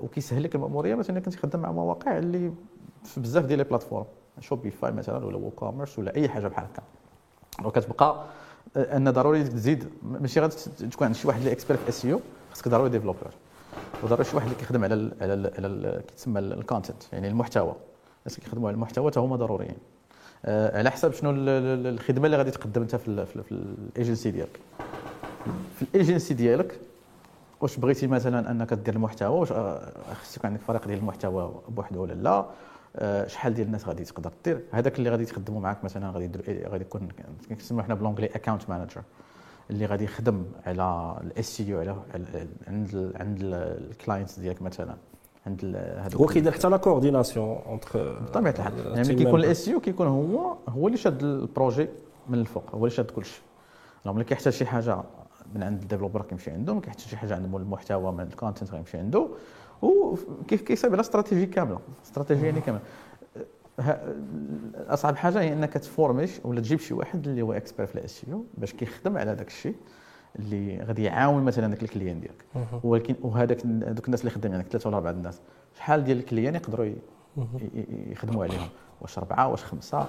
وكيسهل لك المأمورية مثلا كنت خدام مع مواقع اللي في بزاف ديال les plateformes Shopify مثلا ولا WooCommerce ولا أي حاجة بحال هكا. وكتبقى أن ضروري تزيد ماشي غادي تكون عند شي واحد اللي expert في SEO خاصك ضروري developer وضروري شي واحد اللي كيخدم على ال على ال على كيتسمى ال content يعني المحتوى. الناس اللي كيخدموا على المحتوى حتى هما ضروريين. على حسب شنو الخدمة اللي غادي تقدم انت في, في, الايجنسي ديالك. في الايجنسي ديالك واش بغيتي مثلا أنك دير المحتوى واش آه، خصك عندك فريق ديال المحتوى بوحده ولا لا؟ آه، شحال ديال الناس غادي تقدر دير؟ هذاك اللي غادي تخدموا معاك مثلا غادي يدير غادي يكون كنسميو حنا بلونجلي account manager اللي غادي يخدم على ال SEO على عند عند ال clients ديالك مثلا. عند هذا هو كيدير حتى لا coordination entre بطبيعة الحال. يعني كيكون ال SEO كيكون هو هو اللي شاد ال projet من الفوق هو اللي شاد كلشي ملي كيحتاج شي حاجة من عند ال developer كيمشي عنده ما كيحتاج شي حاجة عند المحتوى من ال content غيمشي عنده وكيف كيصايب على استراتيجي كاملة استراتيجيه يعني كاملة. أصعب حاجة هي إنك تformيش ولا تجيب شي واحد اللي هو expert في ال SEO باش كيخدم على داك الشيء. اللي غادي يعاون مثلا داك ال client ديالك. ولكن وهذاك دوك الناس اللي خدامين عندك ثلاثة ولا أربعة الناس شحال ديال ال clients يقدروا يخدموا عليهم؟ واش أربعة واش خمسة؟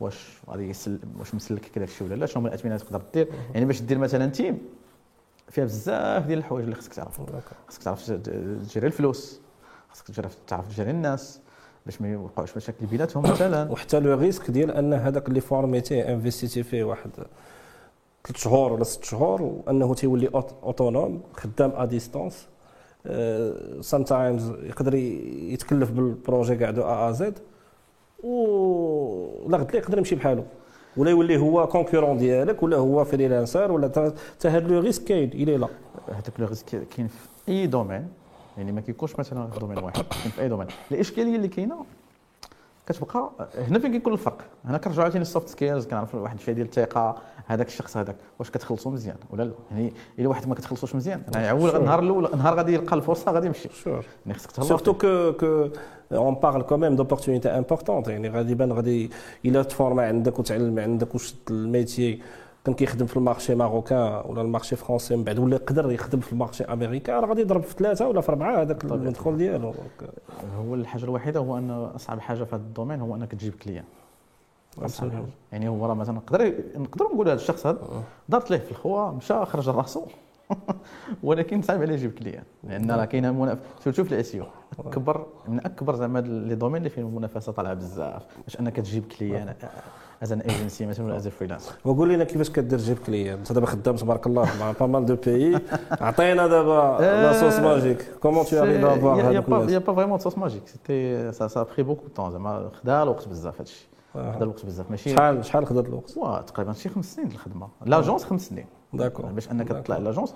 واش غادي واش مسلك كذا الشيء ولا لا؟ شنو هما الأثمنة تقدر دير يعني باش دير مثلا team فيها بزاف ديال الحوايج اللي خصك تعرف. خصك تعرف تجري الفلوس خصك تعرف تجري الناس باش ما يوقعوش مشاكل بيناتهم مثلا. وحتى le risque ديال أن هذاك اللي فورميتيه انفستيتي فيه واحد ثلاث شهور ولا ست شهور وأنه تيولي autonome خدام à distance sometimes يقدر يتكلف بال projet كاع de A à Z. و لا غد يقدر يمشي بحاله ولا يولي هو concurrent ديالك ولا هو freelancer ولا حتى هذا le risque كاين إلى لا. هذاك le risque كاين في أي domaine يعني ما كيكونش مثلا في domaine واحد كاين في أي domaine الإشكالية اللي كاينة كتبقى هنا فين كيكون الفرق؟ هنا كنرجعوا عاوتاني ال soft skills كنعرف واحد الشيء ديال الثقة هذاك الشخص هذاك واش كتخلصوا مزيان ولا لا؟ يعني إلا واحد ما كتخلصوش مزيان يعني اول النهار الأول النهار غادي يلقى الفرصة غادي يمشي. يعني خصك تهلا surtout que que on parle quand même d'opportunités importantes يعني غالبا غادي إلا تفورما عندك وتعلم عندك وشد ال métier كان كيخدم في ال marché marocain ولا ال marché français من بعد ولا يقدر يخدم في ال marché américain راه غادي يضرب في ثلاثة ولا في أربعة هذاك المدخول ديالو. هو الحاجة الوحيدة هو أن أصعب حاجة في هذا ال domaine هو أنك تجيب client. يعني هو راه مثلا نقدر نقدر نقول هذا الشخص هذا دارت ليه في الخوا مشى خرج راسو ولكن صعيب عليه يجيب كليان. لأن راه كاينة منافسه شوف في الإس اكبر من أكبر زعما لي دومين اللي فيهم المنافسه طالعة بزاف. باش أنك تجيب كليان. از ان ايجنسي مثلا ولا از فريلانس وقول لنا كيفاش كدير تجيب كليان انت دابا خدام تبارك الله مع با مال دو بيي عطينا دابا لا سوس ماجيك كومون تو اريف افوار هذوك الناس يا با فريمون سوس ماجيك سيتي سا سا بري بوكو طون زعما خدا الوقت بزاف هادشي خدا الوقت بزاف ماشي شحال شحال خدات الوقت؟ تقريبا شي خمس سنين الخدمه l'agence خمس سنين d'accord باش انك تطلع l'agence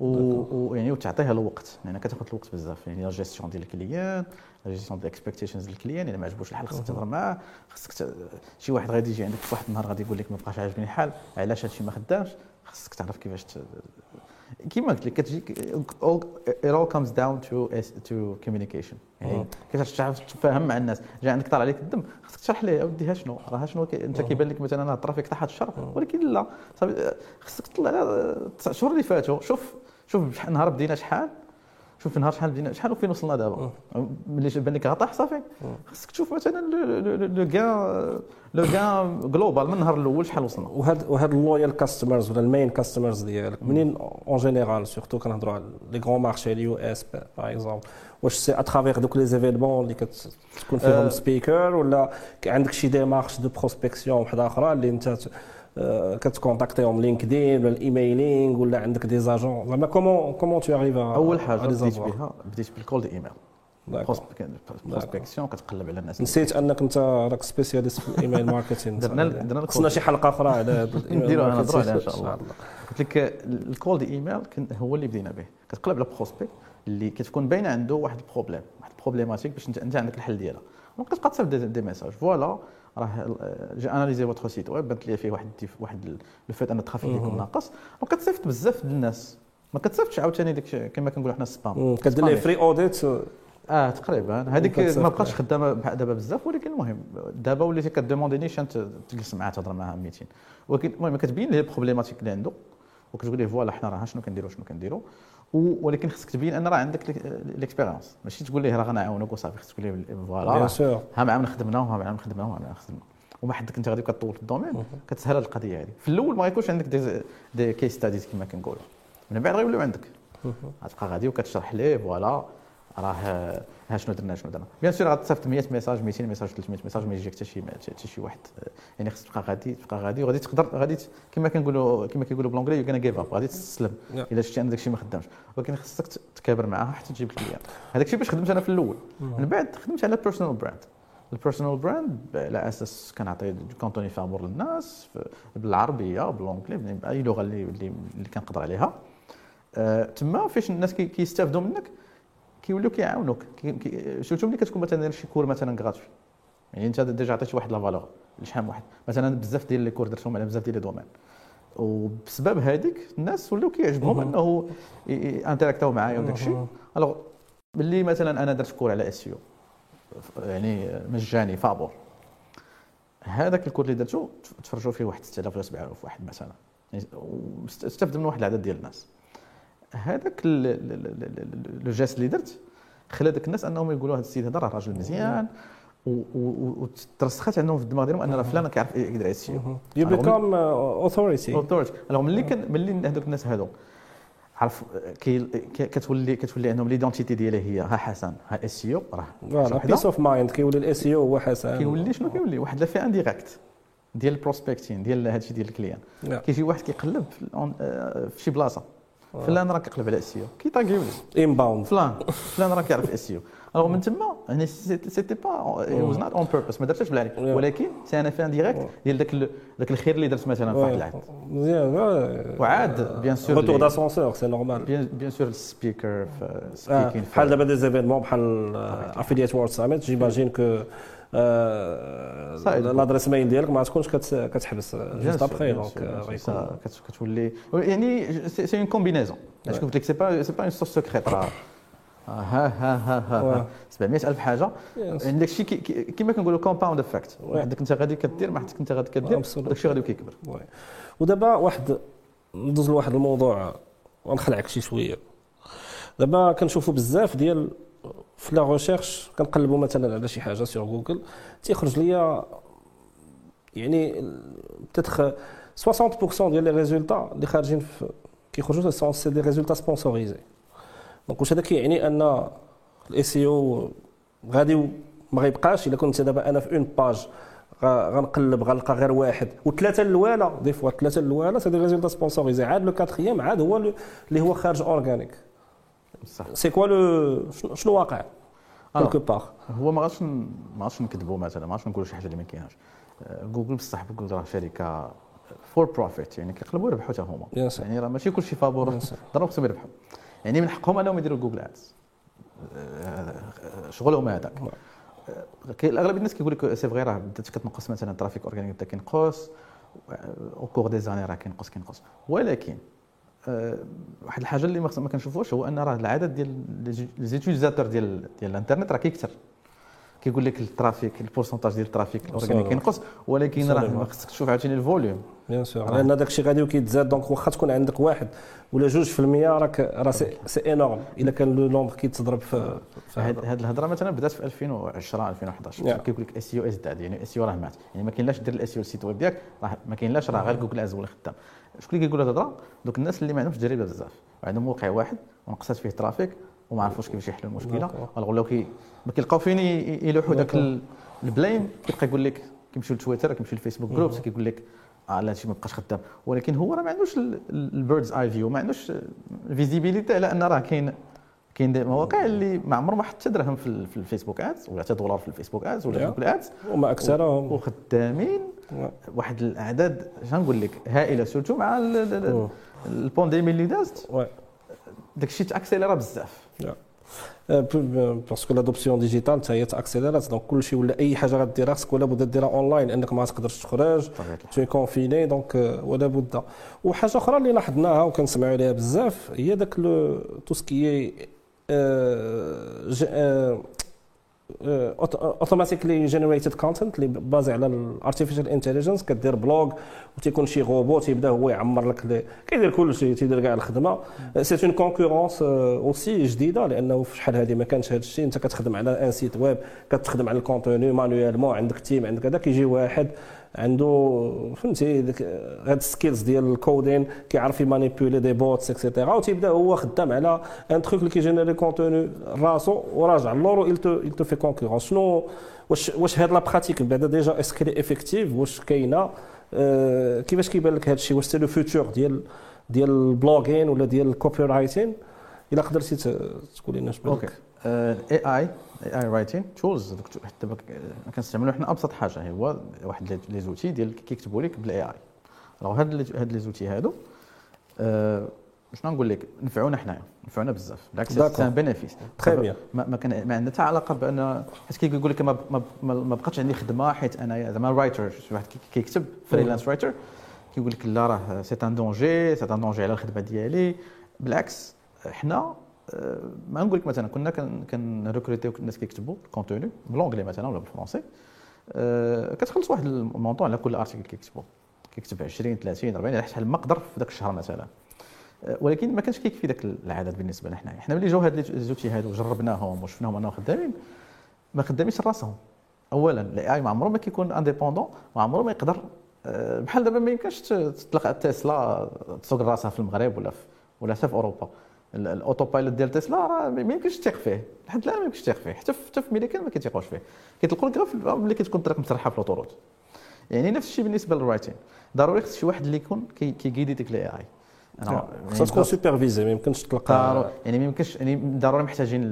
ويعني وتعطيها الوقت لأن يعني كتاخذ الوقت بزاف يعني la gestion ديال ال clients gestion ديال ال expectations ديال ال clients يعني ما عجبوش الحال خصك تهضر معاه. خصك شي واحد غادي يجي عندك في واحد النهار غادي يقول لك ما بقاش عاجبني الحال. علاش هادشي ما خدامش؟ خصك تعرف كيفاش كيما قلت لك كتجي it all comes down to to communication. يعني كيفاش تعرف تفاهم مع الناس. جا عندك طالع عليك الدم خصك تشرح ليه أودي شنو؟ راه شنو أنت كيبان لك مثلا ال trafic طاحت الشر ولكن لا. خصك تطلع تسع شهور اللي فاتوا شوف شوف نهار بدينا شحال. شوف نهار شحال بدينا شحال وفين وصلنا دابا؟ ملي بان لك غطاح صافي. خصك تشوف مثلا لو كان لو كان global من النهار الأول شحال وصلنا. وهاد وهاد ال loyal customers ولا ال main customers ديالك منين en général surtout كنهضروا على لي غرون مارشي اليو اس باغ اكزومبل واش سي اترافيغ دوك لي زيفينمون اللي كتكون فيهم سبيكر ولا عندك شي ديمارش دو بروسبكسيون وحده أخرى اللي أنت كتكونتاكتيهم لينكدين ولا الايميلينغ ولا عندك دي زاجون زعما كومون كومون تو اريف أول حاجة بديت بها بديت بالكولد إيميل. بروسبكسيون كتقلب على الناس. نسيت أنك أنت راك سبيسياليست في الايميل ماركتينغ درنا درنا خصنا شي حلقة أخرى على هذا نهضروا عليها إن شاء الله. قلت لك ال cold email هو اللي بدينا به. كتقلب على prospect اللي كتكون باينه عنده واحد ال problème واحد ال problématique باش انت عندك الحل ديالها. وكتبقى تصيفط des messages voilà راه j'ai analysé votre site. web بانت لي فيه واحد واحد le fait أن ال trafic يكون ناقص. وكتصيفط بزاف ديال الناس. ما كتصيفطش عاوتاني ديك كما كنقولوا حنا ال spam. كدير ليه free audit آه تقريبا. هذيك ما بقاش خدامة دابا بزاف ولكن المهم دابا وليتي كdemandي نيشان تجلس معاه تهضر معاه meeting. ولكن المهم كتبين ليه ال problématique اللي عنده وكتقول ليه voilà حنا راه شنو كنديروا شنو كنديروا ولكن خصك تبين أن راه عندك l'expérience ماشي تقول ليه راه غنعاونك وصافي خصك تقول ليه voilà ها معاهم خدمنا وها معاهم خدمنا وها معاهم خدمنا. وما حدك أنت غادي كطول في ال domaine. كتسهل القضية هذه في الأول ما يكونش عندك des, des case studies كما كنقولوا. من بعد غيوليو عندك. غتبقى غادي وكتشرح ليه voilà راه ها شنو درنا شنو درنا. bien sûr غتصيفط 100 message 200 message 300 message ما يجيك حتى شي حتى شي واحد. يعني خصك تبقى غادي تبقى غادي وغادي تقدر غادي كما كنقولوا كما كيقولوا بالونجلي you can give up غادي تستسلم إلا شتي ان داك الشيء ما خدامش. ولكن خصك تكابر معاها حتى تجيب ال client. هذاك الشيء باش خدمت أنا في الأول. من بعد خدمت على personal brand ال personal brand على أساس كنعطي contenu فابور للناس بالعربية ب l'anglais بأي لغة اللي اللي, اللي كنقدر عليها. أه تما فاش الناس كيستافدوا منك كيوليو كيعاونوك. surtout ملي كتكون مثلا شي cours مثلا gratuit يعني انت déjà عطيتي واحد la valeur لشحال واحد. مثلا بزاف ديال les cours درتهم على بزاف ديال les domaines. وبسبب هذيك الناس ولاو كيعجبهم انه interactاو معايا وداك الشيء. alors ملي مثلا أنا درت cours على SEO يعني مجاني فابور. هذاك ال cours اللي درتو تفرجوا فيه واحد 6000 ولا 7000 واحد مثلا. يعني استفد من واحد العدد ديال الناس. هذاك لو جيست اللي درت خلى ذاك الناس أنهم يقولوا هذا السيد هذا راه راجل مزيان وترسخت عندهم في الدماغ ديالهم أن راه فلان كيعرف يقدر يسيو يو بيكام اوثوريتي اوثوريتي ألوغ ملي كان ملي هذوك الناس هذو عرف كي كتولي كتولي عندهم ليدونتيتي ديالها هي ها حسن ها اس يو راه بيس اوف مايند كيولي الاس يو هو حسن. كيولي شنو كيولي؟ واحد لا في انديريكت ديال البروسبكتين ديال هادشي ديال الكليان. كيجي واحد كيقلب في شي بلاصة. فلان راه كيقلب على اس كيطاقيو لي انباوند فلان. فلان راه كيعرف اس يو الوغ من تما يعني سيتي با واز نوت اون بيربس ما درتش بالعليك ولكن سي أنا في ديريكت ديال داك داك الخير اللي درت مثلا في واحد العهد مزيان وعاد بيان سور روتور داسونسور سي نورمال بيان سور السبيكر سبيكين بحال دابا دي زيفينمون بحال افيليت وورد ساميت جيماجين كو لادريس ميل ديالك؟ ما تكونش كتحبس جوست أبخي دونك كتولي. يعني سي اون كومبينيزون اش قلت لك سي با سي با اون سورس سكريت راه ها ها ها ها 700000 حاجة يعني الشيء كيما كنقولوا كومباوند افكت وحدك انت غادي كدير ما حدك انت غادي كدير داك الشيء غادي كيكبر ودابا واحد ندوز لواحد الموضوع. ونخلعك شي شوية. دابا كنشوفوا بزاف ديال في لا ريشيرش كنقلبوا مثلا على شي حاجة سيغ جوجل تيخرج ليا يعني بتتخ 60% ديال les résultats اللي خارجين كيخرجوا c'est des résultats sponsorisés donc واش هذا كيعني أن ال SEO غادي ما غيبقاش؟ إلا كنت دابا أنا في un page غنقلب غنلقى غير واحد. وثلاثة الاولى des fois ثلاثة الاولى c'est des résultats sponsorisés عاد le quatrième عاد هو اللي هو خارج organique c'est quoi le شنو واقع quelque part هو ما غاديش ما غاديش نكذبوا مثلا ما غاديش نقولوا شي حاجة اللي ما كايناش جوجل بصح جوجل راه شركة for profit يعني كيقلبوا يربحوا حتى هما. يعني راه ماشي كلشي فابور ضرب خصهم يربحوا. يعني من حقهم أنهم يديروا جوجل Ads شغلهم هذاك. اغلب الناس كيقول لك c'est vrai راه بدات كتنقص مثلا ال trafic organique بدا كينقص au cours des années راه كينقص كينقص. ولكن واحد الحاجة اللي ما كنشوفوش هو أن راه العدد ديال les utilisateurs ديال ديال الإنترنت راه كيكثر كيقول لك ال trafic ال pourcentage ديال ال trafic ال organique كينقص ولكن راه ما خصك تشوف عاوتاني ال volume bien sûr لأن داك الشيء غادي كيتزاد donc واخا تكون عندك واحد ولا جوج في المية راك راه c'est énorme إلا كان le nombre كيتضرب في هذه الهضرة مثلا بدات في 2010 2011 كيقول لك SEO is dead يعني SEO راه مات. يعني ما كاينلاش دير ال SEO ال site web ديالك راه ما كاينلاش راه غير جوجل Ads هو اللي خدام. شكون اللي كيقول هذه الهضرة؟ دوك الناس اللي ما عندهمش تجربه بزاف. وعندهم موقع واحد ونقصت فيه trafic وما عرفوش كيفاش يحلوا المشكلة. ولاو كي ما كيلقاو فين يلوحوا ذاك ال blame كيبقى يقول لك كيمشيو لتويتر كيمشيو للفيسبوك groups كيقول لك آه لا هادشي ما بقاش خدام. ولكن هو راه ما عندوش ال bird's eye view ما عندوش ال visibilité على أن راه كاين كاين مواقع اللي ما عمر ما حتى درهم في, في الفيسبوك Ads ولا حتى دولار في الفيسبوك Ads ولا في جوجل Ads وما أكثرهم. وخدامين. واحد الأعداد نقول لك؟ هائلة surtout مع la pandémie اللي دازت. داك الشيء t'accéléra بزاف. parce que l'adoption digitale حتى هي t'accélérات donc كلشي ولا أي حاجة غديرها خصك ولا بد ديرها اونلاين لانك ما تقدرش تخرج. tout confiné donc ولا بد. وحاجة أخرى اللي لاحظناها وكنسمعوا عليها بزاف هي داك tout ce qui automatically generated content اللي basé على ال artificial intelligence كدير blog وتيكون شي روبوت يبدأ هو يعمر لك كيدير كل شيء تيدير كاع الخدمة. c'est une concurrence aussi جديدة لأنه في شحال هذه ما كانش هذا الشيء أنت كتخدم على un site web كتخدم على ال contenu manuellement عندك team عندك هذا كيجي واحد عنده فهمتي هاد ال skills ديال ال coding كيعرف يmanipuler des bots et cetera وتيبدا هو خدام على un truc اللي كيgénérer contenu راسو وراجع l'euro il te fait concurrence. شنو؟ واش واش هاد la pratique بعدا déjà est-ce que effective واش كاينة؟ آه كيفاش كيبان لك هاد الشيء واش c'est le futur ديال ديال ال blogging ولا ديال ال copywriting إلا قدرتي تقول لنا اش بالك؟ AI AI writing tools دابا كنستعملوا حنا أبسط حاجة هو واحد les outils ديال كيكتبوا لك بال AI راه هاد هاد les outils هادو أه شنو نقول لك؟ نفعونا حنايا نفعونا بزاف بالعكس c'est un bénéfice très bien ما كان ما عندها حتى علاقة بأن حيت كيقول لك ما, ما, ما بقاتش عندي خدمة حيت أنا زعما writer شي واحد كيكتب freelance writer كيقول لك لا راه c'est un danger c'est un danger على الخدمة ديالي. بالعكس حنا ما نقول لك مثلا كنا كنـ recruter يو الناس كيكتبوا contenu بلونجلي مثلا ولا بالفرونسي كتخلص واحد الـ montant على كل article كيكتبوا. كيكتب 20 30 40 على حسب المقدر في ذاك الشهر مثلا. ولكن ما كانش كيكفي ذاك العدد بالنسبة لنا حنا ملي جاو هاد الزوتي هادو جربناهم وشفناهم أنهم خدامين ما خدامينش راسهم. اولا الـ AI ما عمره ما كيكون indépendant ما عمره ما يقدر بحال دابا ما يمكنش تطلق تسلا تسوق راسها في المغرب ولا في ولا حتى في أوروبا. الـ autopilot ديال تسلا راه ما يمكنش تثيق فيه. لحد الان ما يمكنش تثيق فيه. حتى حتى في ميريكان ما كيتيقوش فيه. كيطلقوا لك غير ملي كتكون الطريق مسرحه في الـ autoroute. يعني نفس الشيء بالنسبة للـ writing. ضروري خص شي واحد اللي يكون كيـ guider ديك الـ AI خصها تكون supervisée ما يمكنش تلقى يعني ما يمكنش يعني ضروري محتاجين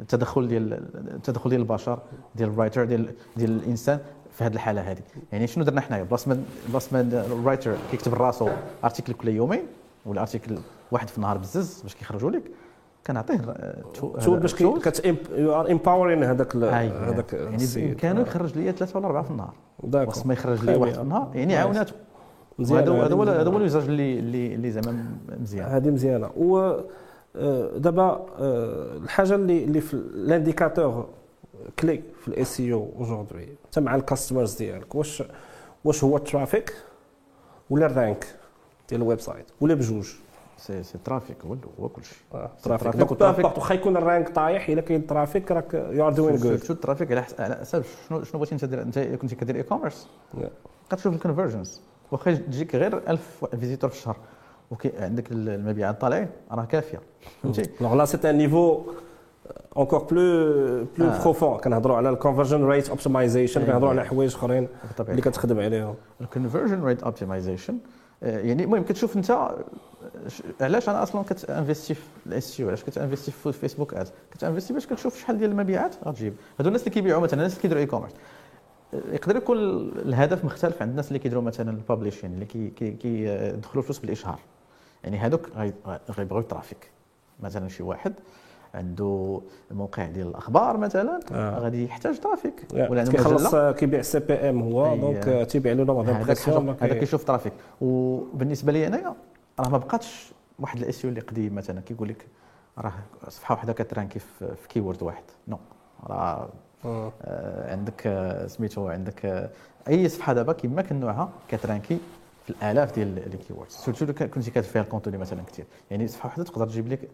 التدخل ديال التدخل ديال البشر ديال الـ writer ديال ديال الإنسان في هذه الحالة هذه يعني شنو درنا حنايا؟ بلاص ما بلاص ما الـ writer كيكتب راسو article كل يومين ولا article واحد في النهار بزز باش كيخرجوا لك كنعطيه tool باش كت you are empowering هذاك هذاك يعني كانوا يخرج لي ثلاثة ولا أربعة في النهار. بس ما يخرج لي واحد في النهار يعني عاوناته. هذا هذا هو هذا هو المزاج اللي اللي اللي زعما مزيان. هذه مزيانة. و دابا الحاجة اللي اللي في الـ indicateur clé في الـ SEO aujourd'hui انت مع الـ customers ديالك واش واش هو الـ traffic ولا الـ rank ديال الـ website ولا بجوج. c'est c'est traffic هو هو كل شيء traffic. traffic. donc واخا يكون الـ rank طايح إلا كاين traffic راك you are doing good surtout الـ traffic على حس- على حساب شنو شنو بغيتي أنت دير أنت كنتي كدير e-commerce كتشوف الـ conversions واخا تجيك غير 1000 visiteurs في الشهر. وكي عندك المبيعات طالعين راه كافية. فهمتي؟ donc là c'est un niveau encore plus plus آه. profond كنهضروا على الـ conversion rate optimization. كنهضروا على حوايج أخرين اللي كتخدم عليهم. الـ conversion rate optimization يعني المهم كتشوف انت آه، علاش أنا أصلا كتـ investir في الـ SEO علاش كتـ investir في Facebook ads كتـ investir باش كتشوف شحال ديال المبيعات؟ غتجيب. هادو الناس اللي كيبيعوا مثلا الناس اللي كيديروا e-commerce يقدر يكون الهدف مختلف عند الناس اللي كيديروا مثلا الـ publishing اللي كي كي كيدخلوا فلوس بالإشهار. يعني هادوك غي- غيبغيو الـ traffic مثلا شي واحد عنده موقع ديال الأخبار مثلا آه. غادي يحتاج traffic. ولا عنده كيخلص مجله آه، كيبيع CPM هو. donc آه، تيبيع له نوع هذا كيشوف traffic. وبالنسبة لي أنايا راه ما بقاتش واحد الـ SEO اللي قديم مثلا. كيقول لك راه صفحة واحدة كتـ ranker في keyword واحد. no. راه آه، عندك آه، سميتو عندك آه، أي صفحة دابا كما كان نوعها كتـ ranker في الآلاف ديال les keywords surtout كنتي كتفيها فيها الـ contenu مثلا كثير يعني صفحة واحدة تقدر تجيب لك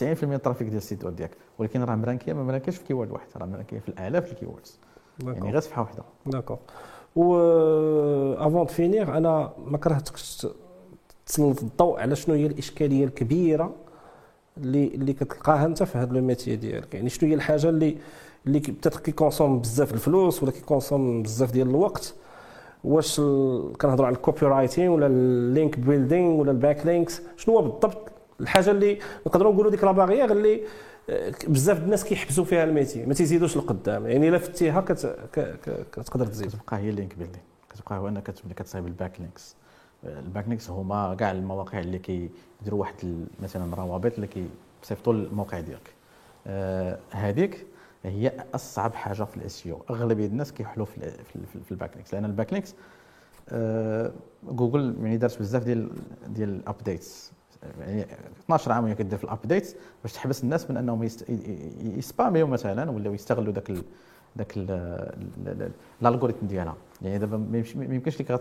90% من الـ traffic ديال الـ site web ديالك ولكن راه مرانكيه ما مرانكيش في keyword واحد راه مـ ranker يه في الآلاف الـ keywords. يعني غير صفحة واحدة. d'accord. و avant de finir أنا ما كرهتكش تسلط الضوء على شنو هي الإشكالية الكبيرة اللي اللي كتلقاها أنت في هذا le métier ديالك. يعني شنو هي الحاجة اللي اللي كي- peut-être كيـ consomme بزاف الفلوس ولا كيـ consomme بزاف ديال الوقت. واش ال- كنهضروا على الـ copywriting ولا الـ link building ولا الـ backlinks شنو هو بالضبط الحاجة اللي نقدروا نقولوا ديك la barrière اللي آه، بزاف الناس كيحبسوا فيها الـ métier ما تيزيدوش لقدام يعني إلا فتيها. كتقدر تزيد. كتبقى هي الـ link building كتبقى هو أنك كتبدا كتصايب الـ backlinks. الـ backlinks هما كاع المواقع اللي كيديروا واحد مثلا روابط اللي كيصيفطوا الموقع ديالك. آه، هذيك هي أصعب حاجة في الـ SEO أغلبية الناس كيحلوا في في الـ backlinks. لأن الـ backlinks آه، جوجل يعني دارت بزاف ديال ديال الـ updates يعني 12 عام كدير في الـ updates باش تحبس الناس من انهم يـ spammer يو مثلا ولاو يستغلوا ذاك. ذاك ال- ال- ال- الـ algorithm ديالها. يعني دابا ما يمكنش لك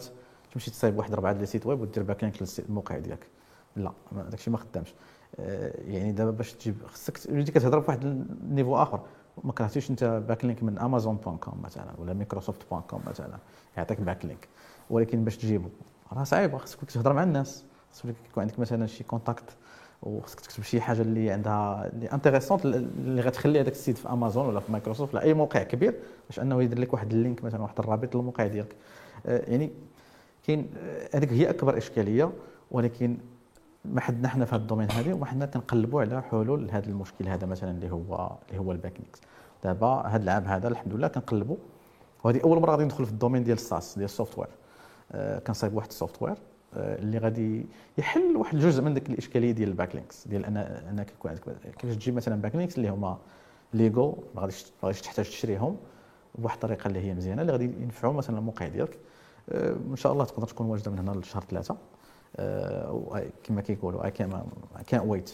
تمشي تصايب واحد اربعه ديال الـ site web ودير backlink للموقع ديالك. لا داكشي ما خدامش. آه، يعني دابا باش تجيب خصك تولي كتهضر بواحد الـ niveau آخر ما كرهتيش انت backlink من Amazon point com مثلا ولا Microsoft point com مثلا يعطيك backlink ولكن باش تجيبه راه صعيبة خصك تهضر مع الناس. خصك يكون عندك مثلا شي contact وخصك تكتب شي حاجة اللي عندها اللي intéressante اللي غتخلي هذاك الـ site في امازون ولا في مايكروسوفت ولا أي موقع كبير باش أنه يدير لك واحد الـ link مثلا واحد الرابط للموقع ديالك. آه، يعني كاين هذيك هي أكبر إشكالية ولكن ما حدنا حنا في هذا الـ domaine هذه وما حنا كنقلبوا على حلول لهذا المشكل هذا مثلا اللي هو اللي هو الـ backlinks دابا هذا العام هذا الحمد لله كنقلبوا وهذه أول مرة غادي ندخل في الـ domaine ديال الـ SaaS ديال الـ software آه، كنصايب واحد الـ software آه، اللي غادي يحل واحد الجزء من ديك الإشكالية ديال الـ backlinks ديال ان أنك يكون عندك كيفاش تجيب مثلا backlinks اللي هما légaux ما غاديش ما غاديش تحتاج تشريهم بواحد الطريقة اللي هي مزيانة اللي غادي ينفعوا مثلا الموقع ديالك. آه، إن شاء الله تقدر تكون واجدة من هنا لشهر ثلاثة. آه، كما كيقولوا اي كان ويت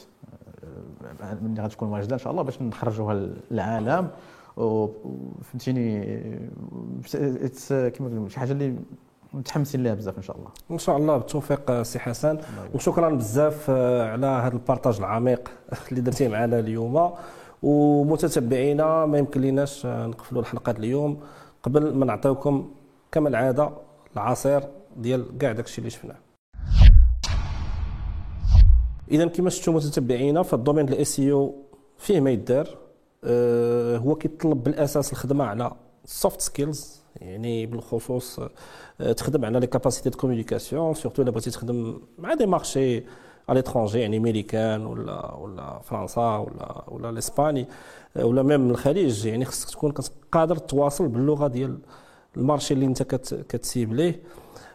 ملي غتكون واجدة إن شاء الله باش نخرجوها للعالم. وفهمتيني كما شي حاجة اللي متحمسين لها بزاف إن شاء الله. إن شاء الله بالتوفيق آه، سي حسن. وشكرا بزاف آه، على هذا ال partage العميق اللي درتيه معنا اليوم. ومتتبعينا ما يمكن ليناش آه، نقفلوا الحلقة اليوم. قبل ما نعطيوكم كما العادة العصير ديال كاع داكشي اللي شفناه. اذا كما شفتوا متتبعينا فال domaine ال SEO فيه ما يدار هو كيتطلب بالأساس الخدمة على soft skills يعني بالخصوص آه، تخدم على les capacités de communication surtout إلا بغيتي تخدم مع des marchés على l'étranger يعني ميريكان ولا ولا فرنسا ولا ولا الاسباني آه، ولا même الخليج يعني خصك تكون قادر تواصل باللغة ديال ال marché اللي انت كت كتسيب ليه.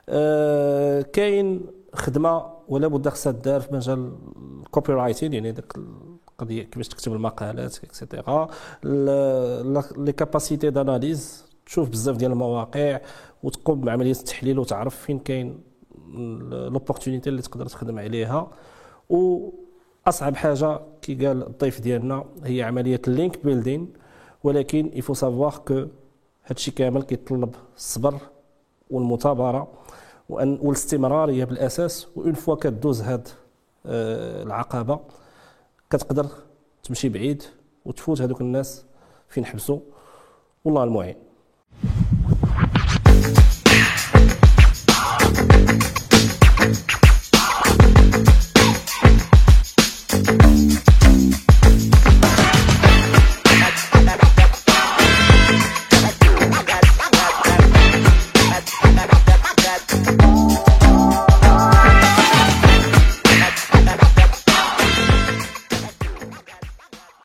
آه، كاين خدمة ولا بد خصها دار في مجال ال copywriting يعني داك القضية كيفاش تكتب المقالات et cetera les capacités d'analyse تشوف بزاف ديال المواقع وتقوم بعملية التحليل وتعرف فين كاين l'opportunité اللي تقدر تخدم عليها. وأصعب حاجة كي قال الضيف ديالنا هي عملية ال link building ولكن il faut savoir que هادشي كامل كيتطلب الصبر والمثابرة وان والاستمراريه بالأساس. une fois كدوز هاد آه، العقبة كتقدر تمشي بعيد وتفوت هذوك الناس فين حبسوا والله المعين.